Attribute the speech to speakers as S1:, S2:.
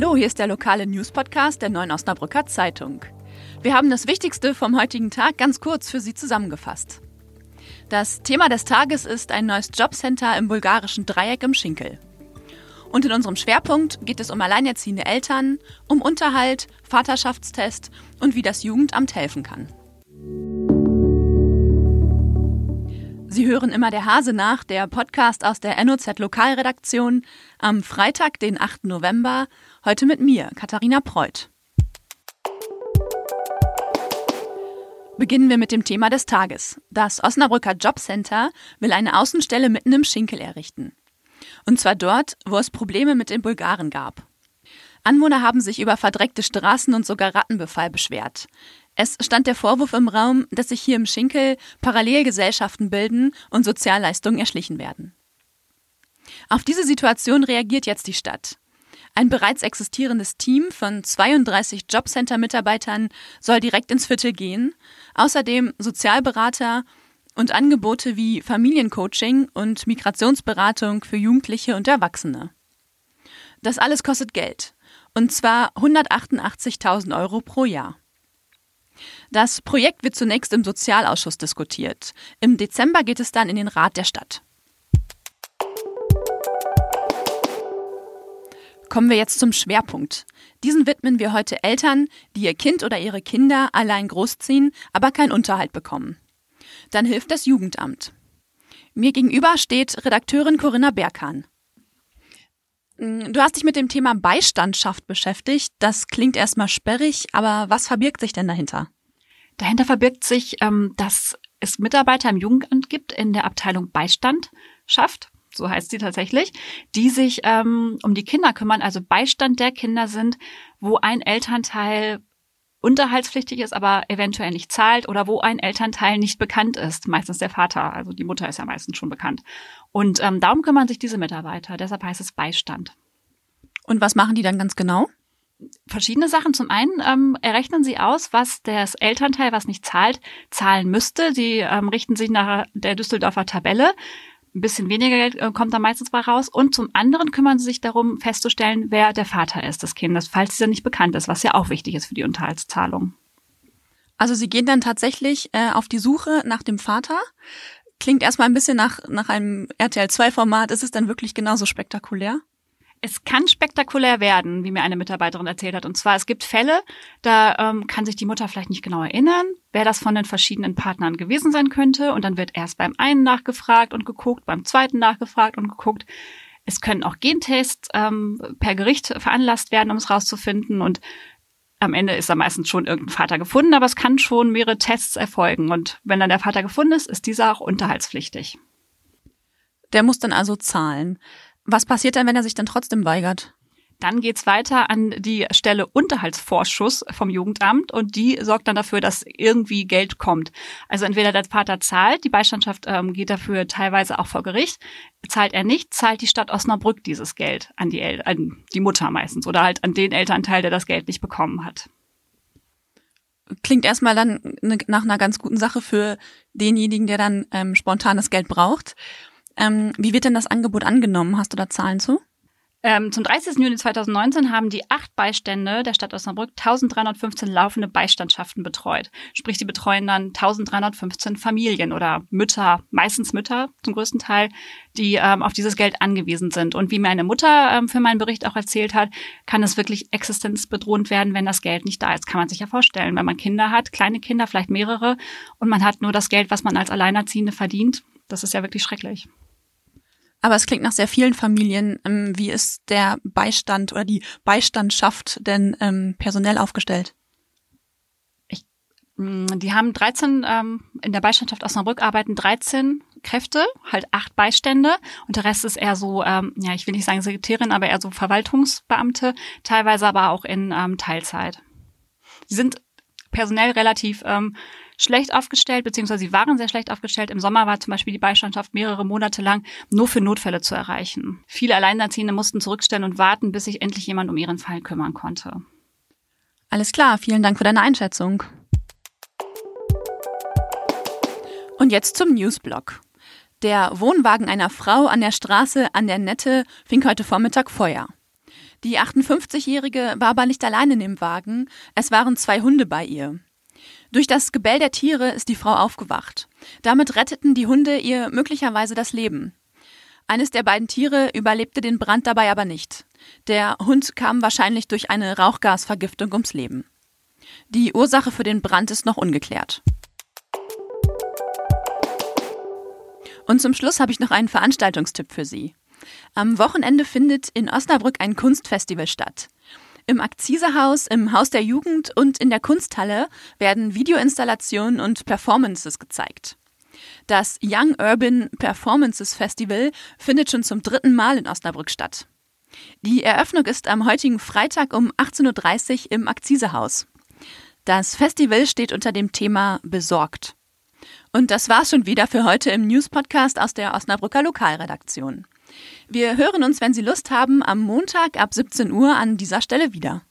S1: Hallo, hier ist der lokale News-Podcast der Neuen Osnabrücker Zeitung. Wir haben das Wichtigste vom heutigen Tag ganz kurz für Sie zusammengefasst. Das Thema des Tages ist ein neues Jobcenter im bulgarischen Dreieck im Schinkel. Und in unserem Schwerpunkt geht es um alleinerziehende Eltern, um Unterhalt, Vaterschaftstest und wie das Jugendamt helfen kann. Hören immer der Hase nach, der Podcast aus der NOZ Lokalredaktion am Freitag, den 8. November, heute mit mir, Katharina Preuth. Beginnen wir mit dem Thema des Tages. Das Osnabrücker Jobcenter will eine Außenstelle mitten im Schinkel errichten. Und zwar dort, wo es Probleme mit den Bulgaren gab. Anwohner haben sich über verdreckte Straßen und sogar Rattenbefall beschwert. Es stand der Vorwurf im Raum, dass sich hier im Schinkel Parallelgesellschaften bilden und Sozialleistungen erschlichen werden. Auf diese Situation reagiert jetzt die Stadt. Ein bereits existierendes Team von 32 Jobcenter-Mitarbeitern soll direkt ins Viertel gehen. Außerdem Sozialberater und Angebote wie Familiencoaching und Migrationsberatung für Jugendliche und Erwachsene. Das alles kostet Geld. Und zwar 188.000 Euro pro Jahr. Das Projekt wird zunächst im Sozialausschuss diskutiert. Im Dezember geht es dann in den Rat der Stadt. Kommen wir jetzt zum Schwerpunkt. Diesen widmen wir heute Eltern, die ihr Kind oder ihre Kinder allein großziehen, aber keinen Unterhalt bekommen. Dann hilft das Jugendamt. Mir gegenüber steht Redakteurin Corinna Berghahn. Mm, du hast dich mit dem Thema Beistandschaft beschäftigt. Das klingt erstmal sperrig, aber was verbirgt sich denn dahinter?
S2: Dahinter verbirgt sich, ähm, dass es Mitarbeiter im Jugendamt gibt in der Abteilung Beistandschaft, so heißt sie tatsächlich, die sich ähm, um die Kinder kümmern, also Beistand der Kinder sind, wo ein Elternteil unterhaltspflichtig ist, aber eventuell nicht zahlt oder wo ein Elternteil nicht bekannt ist, meistens der Vater, also die Mutter ist ja meistens schon bekannt. Und ähm, darum kümmern sich diese Mitarbeiter, deshalb heißt es Beistand.
S1: Und was machen die dann ganz genau?
S2: verschiedene Sachen. Zum einen ähm, errechnen sie aus, was das Elternteil, was nicht zahlt, zahlen müsste. Sie ähm, richten sich nach der Düsseldorfer Tabelle. Ein bisschen weniger Geld äh, kommt da meistens bei raus. Und zum anderen kümmern sie sich darum, festzustellen, wer der Vater ist des Kindes, falls dieser nicht bekannt ist, was ja auch wichtig ist für die Unterhaltszahlung.
S1: Also sie gehen dann tatsächlich äh, auf die Suche nach dem Vater. Klingt erstmal ein bisschen nach, nach einem RTL-2-Format. Ist es dann wirklich genauso spektakulär?
S2: Es kann spektakulär werden, wie mir eine Mitarbeiterin erzählt hat. Und zwar, es gibt Fälle, da ähm, kann sich die Mutter vielleicht nicht genau erinnern, wer das von den verschiedenen Partnern gewesen sein könnte. Und dann wird erst beim einen nachgefragt und geguckt, beim zweiten nachgefragt und geguckt. Es können auch Gentests ähm, per Gericht veranlasst werden, um es rauszufinden. Und am Ende ist da meistens schon irgendein Vater gefunden, aber es kann schon mehrere Tests erfolgen. Und wenn dann der Vater gefunden ist, ist dieser auch unterhaltspflichtig.
S1: Der muss dann also zahlen. Was passiert dann, wenn er sich dann trotzdem weigert?
S2: Dann geht's weiter an die Stelle Unterhaltsvorschuss vom Jugendamt und die sorgt dann dafür, dass irgendwie Geld kommt. Also entweder der Vater zahlt, die Beistandschaft ähm, geht dafür teilweise auch vor Gericht. Zahlt er nicht, zahlt die Stadt Osnabrück dieses Geld an die, El an die Mutter meistens oder halt an den Elternteil, der das Geld nicht bekommen hat.
S1: Klingt erstmal dann nach einer ganz guten Sache für denjenigen, der dann ähm, spontan das Geld braucht. Ähm, wie wird denn das Angebot angenommen? Hast du da Zahlen zu?
S2: Ähm, zum 30. Juni 2019 haben die acht Beistände der Stadt Osnabrück 1315 laufende Beistandschaften betreut. Sprich, die betreuen dann 1315 Familien oder Mütter, meistens Mütter zum größten Teil, die ähm, auf dieses Geld angewiesen sind. Und wie meine Mutter ähm, für meinen Bericht auch erzählt hat, kann es wirklich existenzbedrohend werden, wenn das Geld nicht da ist. Kann man sich ja vorstellen, wenn man Kinder hat, kleine Kinder, vielleicht mehrere, und man hat nur das Geld, was man als Alleinerziehende verdient. Das ist ja wirklich schrecklich.
S1: Aber es klingt nach sehr vielen Familien. Ähm, wie ist der Beistand oder die Beistandschaft denn ähm, personell aufgestellt?
S2: Ich, mm, die haben 13, ähm, in der Beistandschaft Osnabrück arbeiten 13 Kräfte, halt acht Beistände und der Rest ist eher so, ähm, ja, ich will nicht sagen Sekretärin, aber eher so Verwaltungsbeamte, teilweise aber auch in ähm, Teilzeit. Sie sind personell relativ ähm, schlecht aufgestellt, beziehungsweise sie waren sehr schlecht aufgestellt. Im Sommer war zum Beispiel die Beistandschaft mehrere Monate lang nur für Notfälle zu erreichen. Viele Alleinerziehende mussten zurückstellen und warten, bis sich endlich jemand um ihren Fall kümmern konnte.
S1: Alles klar, vielen Dank für deine Einschätzung. Und jetzt zum Newsblog. Der Wohnwagen einer Frau an der Straße an der Nette fing heute Vormittag Feuer. Die 58-Jährige war aber nicht allein in dem Wagen, es waren zwei Hunde bei ihr. Durch das Gebell der Tiere ist die Frau aufgewacht. Damit retteten die Hunde ihr möglicherweise das Leben. Eines der beiden Tiere überlebte den Brand dabei aber nicht. Der Hund kam wahrscheinlich durch eine Rauchgasvergiftung ums Leben. Die Ursache für den Brand ist noch ungeklärt. Und zum Schluss habe ich noch einen Veranstaltungstipp für Sie. Am Wochenende findet in Osnabrück ein Kunstfestival statt. Im Akzisehaus, im Haus der Jugend und in der Kunsthalle werden Videoinstallationen und Performances gezeigt. Das Young Urban Performances Festival findet schon zum dritten Mal in Osnabrück statt. Die Eröffnung ist am heutigen Freitag um 18.30 Uhr im Akzisehaus. Das Festival steht unter dem Thema Besorgt. Und das war's schon wieder für heute im News-Podcast aus der Osnabrücker Lokalredaktion. Wir hören uns, wenn Sie Lust haben, am Montag ab 17 Uhr an dieser Stelle wieder.